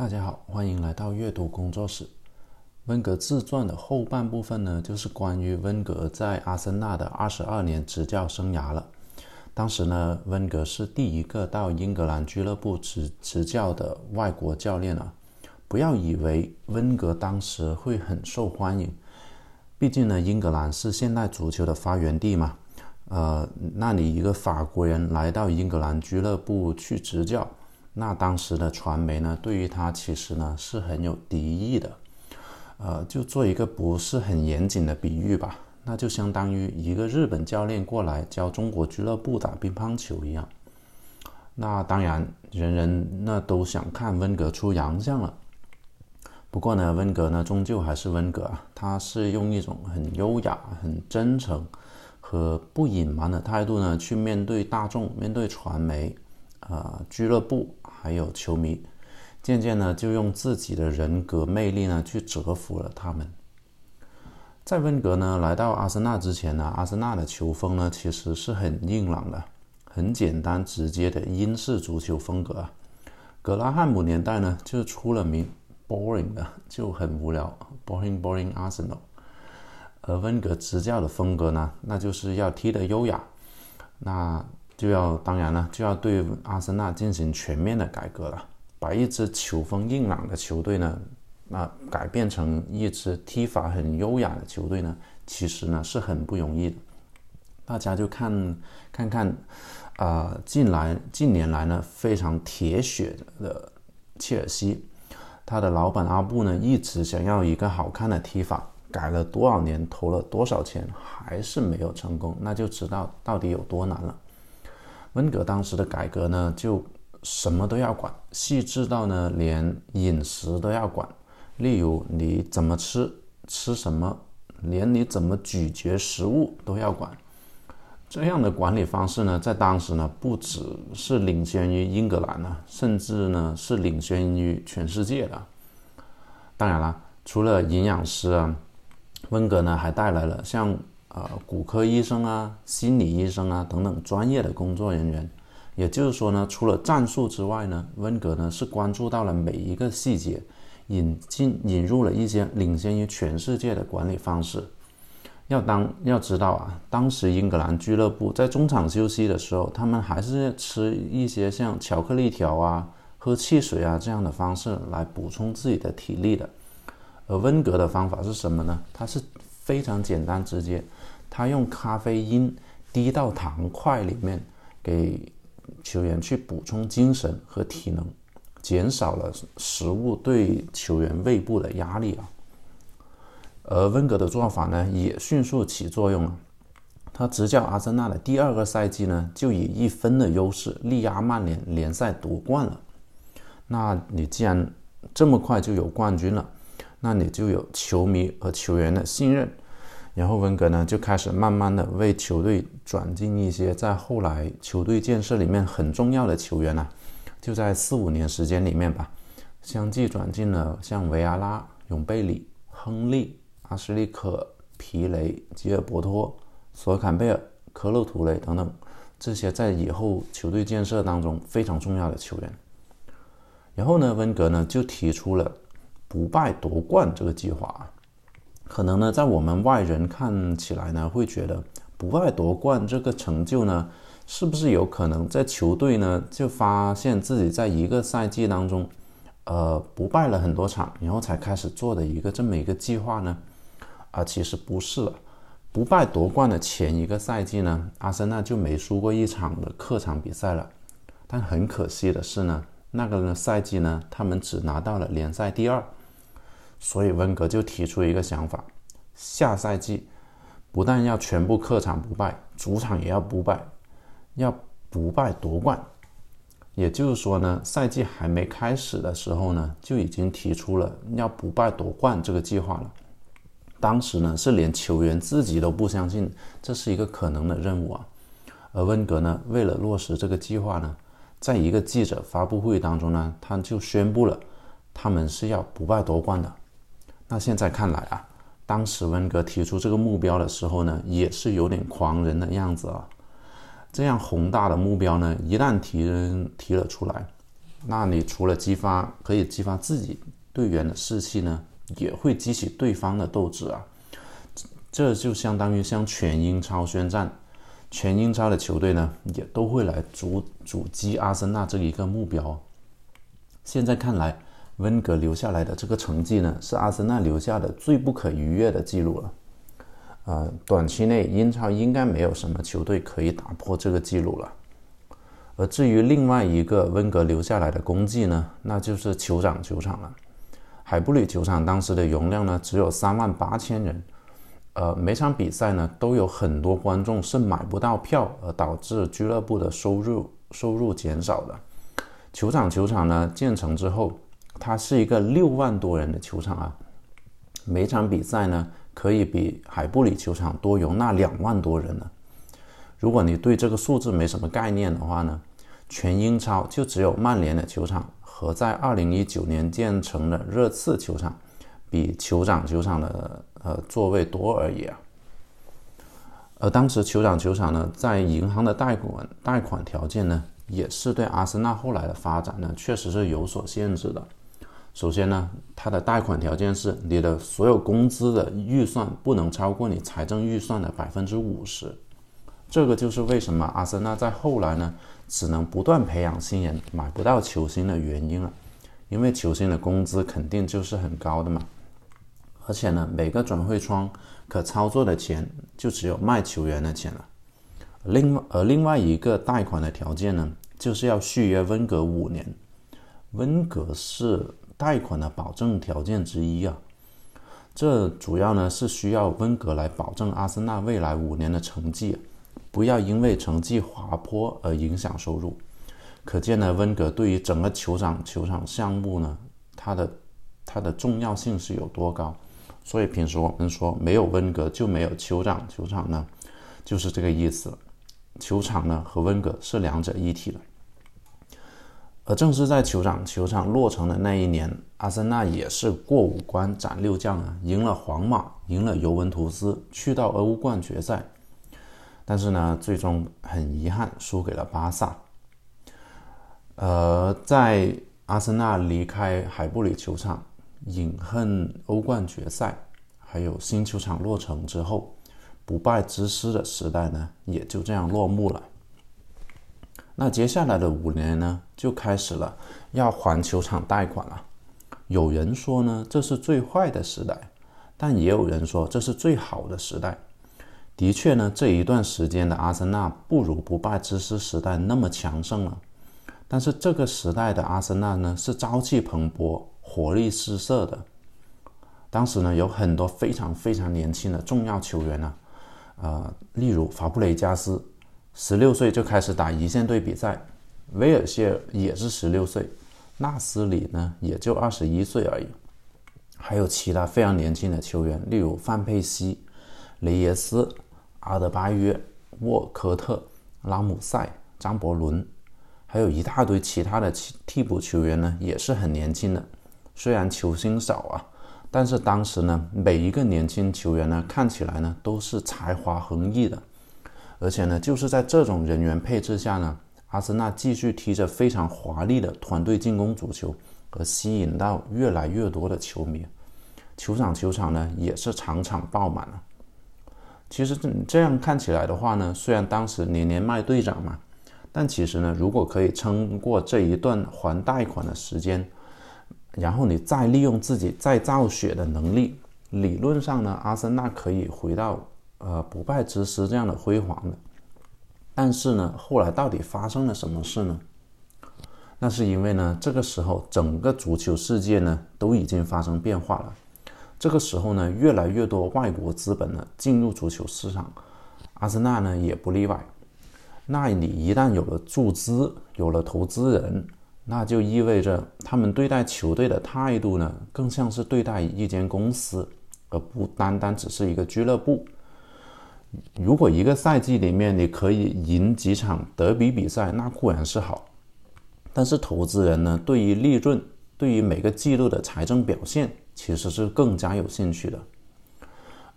大家好，欢迎来到阅读工作室。温格自传的后半部分呢，就是关于温格在阿森纳的二十二年执教生涯了。当时呢，温格是第一个到英格兰俱乐部执执教的外国教练啊。不要以为温格当时会很受欢迎，毕竟呢，英格兰是现代足球的发源地嘛。呃，那你一个法国人来到英格兰俱乐部去执教，那当时的传媒呢，对于他其实呢是很有敌意的。呃，就做一个不是很严谨的比喻吧，那就相当于一个日本教练过来教中国俱乐部打乒乓球一样。那当然，人人那都想看温格出洋相了。不过呢，温格呢终究还是温格啊，他是用一种很优雅、很真诚和不隐瞒的态度呢去面对大众、面对传媒、啊俱乐部还有球迷，渐渐呢就用自己的人格魅力呢去折服了他们。在温格呢来到阿森纳之前呢，阿森纳的球风呢其实是很硬朗的、很简单直接的英式足球风格啊。格拉汉姆年代呢就出了名。boring 的就很无聊，boring boring Arsenal。而温格执教的风格呢，那就是要踢得优雅，那就要当然了，就要对阿森纳进行全面的改革了，把一支球风硬朗的球队呢，那改变成一支踢法很优雅的球队呢，其实呢是很不容易的。大家就看看看，啊，近来近年来呢非常铁血的切尔西。他的老板阿布呢，一直想要一个好看的踢法，改了多少年，投了多少钱，还是没有成功，那就知道到底有多难了。温格当时的改革呢，就什么都要管，细致到呢，连饮食都要管，例如你怎么吃，吃什么，连你怎么咀嚼食物都要管。这样的管理方式呢，在当时呢，不只是领先于英格兰呢，甚至呢是领先于全世界的。当然了，除了营养师啊，温格呢还带来了像呃骨科医生啊、心理医生啊等等专业的工作人员。也就是说呢，除了战术之外呢，温格呢是关注到了每一个细节，引进引入了一些领先于全世界的管理方式。要当要知道啊，当时英格兰俱乐部在中场休息的时候，他们还是吃一些像巧克力条啊、喝汽水啊这样的方式来补充自己的体力的。而温格的方法是什么呢？他是非常简单直接，他用咖啡因滴到糖块里面，给球员去补充精神和体能，减少了食物对球员胃部的压力啊。而温格的做法呢，也迅速起作用了。他执教阿森纳的第二个赛季呢，就以一分的优势力压曼联联赛夺冠了。那你既然这么快就有冠军了，那你就有球迷和球员的信任。然后温格呢，就开始慢慢的为球队转进一些在后来球队建设里面很重要的球员啊。就在四五年时间里面吧，相继转进了像维阿拉、永贝里、亨利。阿什利可、皮雷、吉尔伯托、索坎贝尔、科洛图雷等等，这些在以后球队建设当中非常重要的球员。然后呢，温格呢就提出了不败夺冠这个计划啊。可能呢，在我们外人看起来呢，会觉得不败夺冠这个成就呢，是不是有可能在球队呢就发现自己在一个赛季当中，呃，不败了很多场，然后才开始做的一个这么一个计划呢？啊，其实不是了。不败夺冠的前一个赛季呢，阿森纳就没输过一场的客场比赛了。但很可惜的是呢，那个赛季呢，他们只拿到了联赛第二。所以温格就提出一个想法：下赛季不但要全部客场不败，主场也要不败，要不败夺冠。也就是说呢，赛季还没开始的时候呢，就已经提出了要不败夺冠这个计划了。当时呢，是连球员自己都不相信这是一个可能的任务啊。而温格呢，为了落实这个计划呢，在一个记者发布会当中呢，他就宣布了他们是要不败夺冠的。那现在看来啊，当时温格提出这个目标的时候呢，也是有点狂人的样子啊。这样宏大的目标呢，一旦提提了出来，那你除了激发可以激发自己队员的士气呢，也会激起对方的斗志啊。这就相当于向全英超宣战，全英超的球队呢也都会来阻阻击阿森纳这一个目标。现在看来，温格留下来的这个成绩呢，是阿森纳留下的最不可逾越的记录了。呃，短期内英超应该没有什么球队可以打破这个记录了。而至于另外一个温格留下来的功绩呢，那就是酋长球场了。海布里球场当时的容量呢只有三万八千人，呃，每场比赛呢都有很多观众是买不到票，而导致俱乐部的收入收入减少的。酋长球场呢建成之后，它是一个六万多人的球场啊，每场比赛呢可以比海布里球场多容纳两万多人呢。如果你对这个数字没什么概念的话呢？全英超就只有曼联的球场和在二零一九年建成的热刺球场，比酋长球场的呃座位多而已啊。而当时酋长球场呢，在银行的贷款贷款条件呢，也是对阿森纳后来的发展呢，确实是有所限制的。首先呢，它的贷款条件是你的所有工资的预算不能超过你财政预算的百分之五十。这个就是为什么阿森纳在后来呢？只能不断培养新人，买不到球星的原因了，因为球星的工资肯定就是很高的嘛，而且呢，每个转会窗可操作的钱就只有卖球员的钱了。另外，而另外一个贷款的条件呢，就是要续约温格五年，温格是贷款的保证条件之一啊。这主要呢是需要温格来保证阿森纳未来五年的成绩。不要因为成绩滑坡而影响收入，可见呢，温格对于整个酋长球场项目呢，它的它的重要性是有多高。所以平时我们说没有温格就没有酋长球场呢，就是这个意思了。球场呢和温格是两者一体的。而正是在酋长球场落成的那一年，阿森纳也是过五关斩六将啊，赢了皇马，赢了尤文图斯，去到欧冠决赛。但是呢，最终很遗憾输给了巴萨。呃，在阿森纳离开海布里球场，饮恨欧冠决赛，还有新球场落成之后，不败之师的时代呢，也就这样落幕了。那接下来的五年呢，就开始了要还球场贷款了。有人说呢，这是最坏的时代，但也有人说这是最好的时代。的确呢，这一段时间的阿森纳不如不败之师时代那么强盛了。但是这个时代的阿森纳呢，是朝气蓬勃、活力四射的。当时呢，有很多非常非常年轻的重要球员呢，呃，例如法布雷加斯，十六岁就开始打一线队比赛；威尔谢尔也是十六岁；纳斯里呢，也就二十一岁而已。还有其他非常年轻的球员，例如范佩西、雷耶斯。阿德巴约、沃科特、拉姆塞、张伯伦，还有一大堆其他的替补球员呢，也是很年轻的。虽然球星少啊，但是当时呢，每一个年轻球员呢，看起来呢都是才华横溢的。而且呢，就是在这种人员配置下呢，阿森纳继续踢着非常华丽的团队进攻足球，而吸引到越来越多的球迷。球场球场呢，也是场场爆满了。其实这这样看起来的话呢，虽然当时年年卖队长嘛，但其实呢，如果可以撑过这一段还贷款的时间，然后你再利用自己再造血的能力，理论上呢，阿森纳可以回到呃不败之师这样的辉煌的。但是呢，后来到底发生了什么事呢？那是因为呢，这个时候整个足球世界呢都已经发生变化了。这个时候呢，越来越多外国资本呢进入足球市场，阿森纳呢也不例外。那你一旦有了注资，有了投资人，那就意味着他们对待球队的态度呢，更像是对待一间公司，而不单单只是一个俱乐部。如果一个赛季里面你可以赢几场德比比赛，那固然是好，但是投资人呢，对于利润，对于每个季度的财政表现。其实是更加有兴趣的，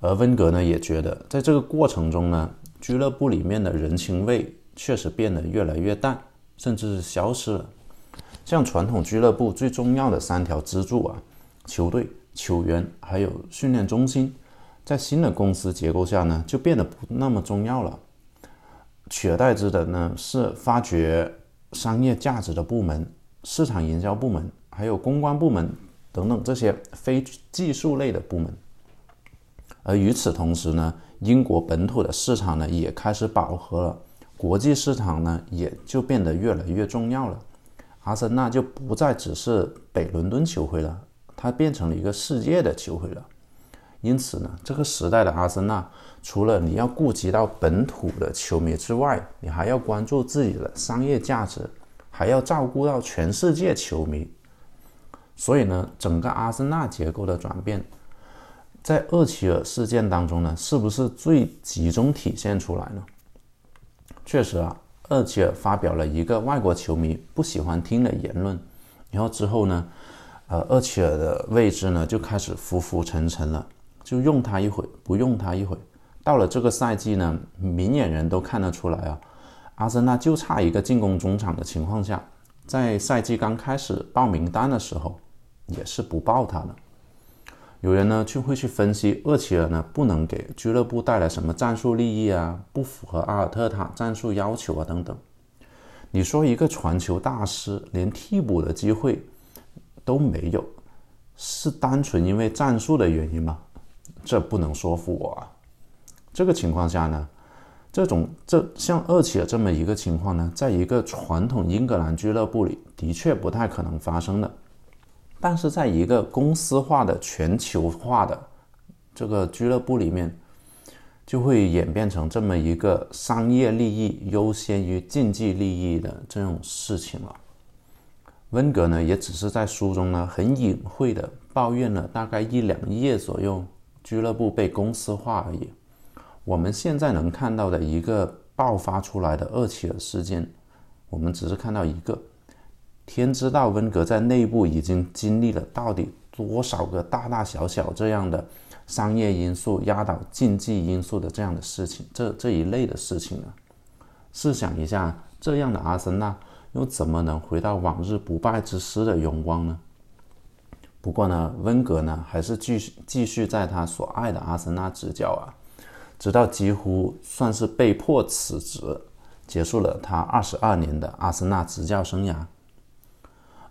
而温格呢也觉得，在这个过程中呢，俱乐部里面的人情味确实变得越来越淡，甚至是消失了。像传统俱乐部最重要的三条支柱啊，球队、球员还有训练中心，在新的公司结构下呢，就变得不那么重要了。取而代之的呢，是发掘商业价值的部门、市场营销部门，还有公关部门等等这些非技术类的部门。而与此同时呢，英国本土的市场呢也开始饱和了，国际市场呢也就变得越来越重要了。阿森纳就不再只是北伦敦球会了，它变成了一个世界的球会了。因此呢，这个时代的阿森纳，除了你要顾及到本土的球迷之外，你还要关注自己的商业价值，还要照顾到全世界球迷。所以呢，整个阿森纳结构的转变。在厄齐尔事件当中呢，是不是最集中体现出来呢？确实啊，厄齐尔发表了一个外国球迷不喜欢听的言论，然后之后呢，呃，厄齐尔的位置呢就开始浮浮沉沉了，就用他一会，不用他一会。到了这个赛季呢，明眼人都看得出来啊，阿森纳就差一个进攻中场的情况下，在赛季刚开始报名单的时候，也是不报他的。有人呢就会去分析厄齐尔呢不能给俱乐部带来什么战术利益啊，不符合阿尔特塔战术要求啊等等。你说一个传球大师连替补的机会都没有，是单纯因为战术的原因吗？这不能说服我啊。这个情况下呢，这种这像厄齐尔这么一个情况呢，在一个传统英格兰俱乐部里的确不太可能发生的。但是在一个公司化的全球化的这个俱乐部里面，就会演变成这么一个商业利益优先于竞技利益的这种事情了。温格呢，也只是在书中呢很隐晦的抱怨了大概一两页左右，俱乐部被公司化而已。我们现在能看到的一个爆发出来的厄齐尔事件，我们只是看到一个。天知道温格在内部已经经历了到底多少个大大小小这样的商业因素压倒竞技因素的这样的事情，这这一类的事情呢？试想一下，这样的阿森纳又怎么能回到往日不败之师的荣光呢？不过呢，温格呢还是继续继续在他所爱的阿森纳执教啊，直到几乎算是被迫辞职，结束了他二十二年的阿森纳执教生涯。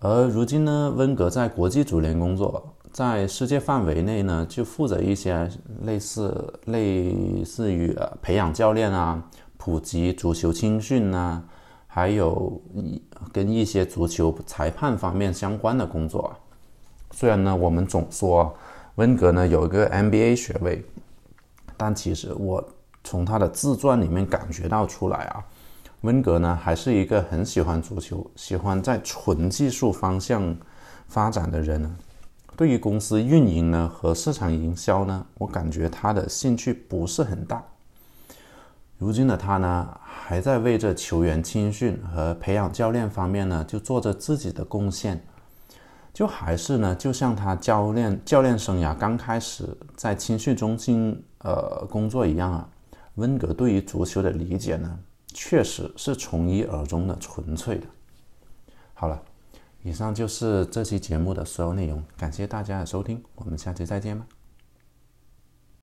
而如今呢，温格在国际足联工作，在世界范围内呢，就负责一些类似类似于培养教练啊、普及足球青训啊，还有跟一些足球裁判方面相关的工作啊。虽然呢，我们总说温格呢有一个 MBA 学位，但其实我从他的自传里面感觉到出来啊。温格呢，还是一个很喜欢足球、喜欢在纯技术方向发展的人呢。对于公司运营呢和市场营销呢，我感觉他的兴趣不是很大。如今的他呢，还在为这球员青训和培养教练方面呢，就做着自己的贡献。就还是呢，就像他教练教练生涯刚开始在青训中心呃工作一样啊。温格对于足球的理解呢？确实是从一而终的纯粹的。好了，以上就是这期节目的所有内容，感谢大家的收听，我们下期再见吧。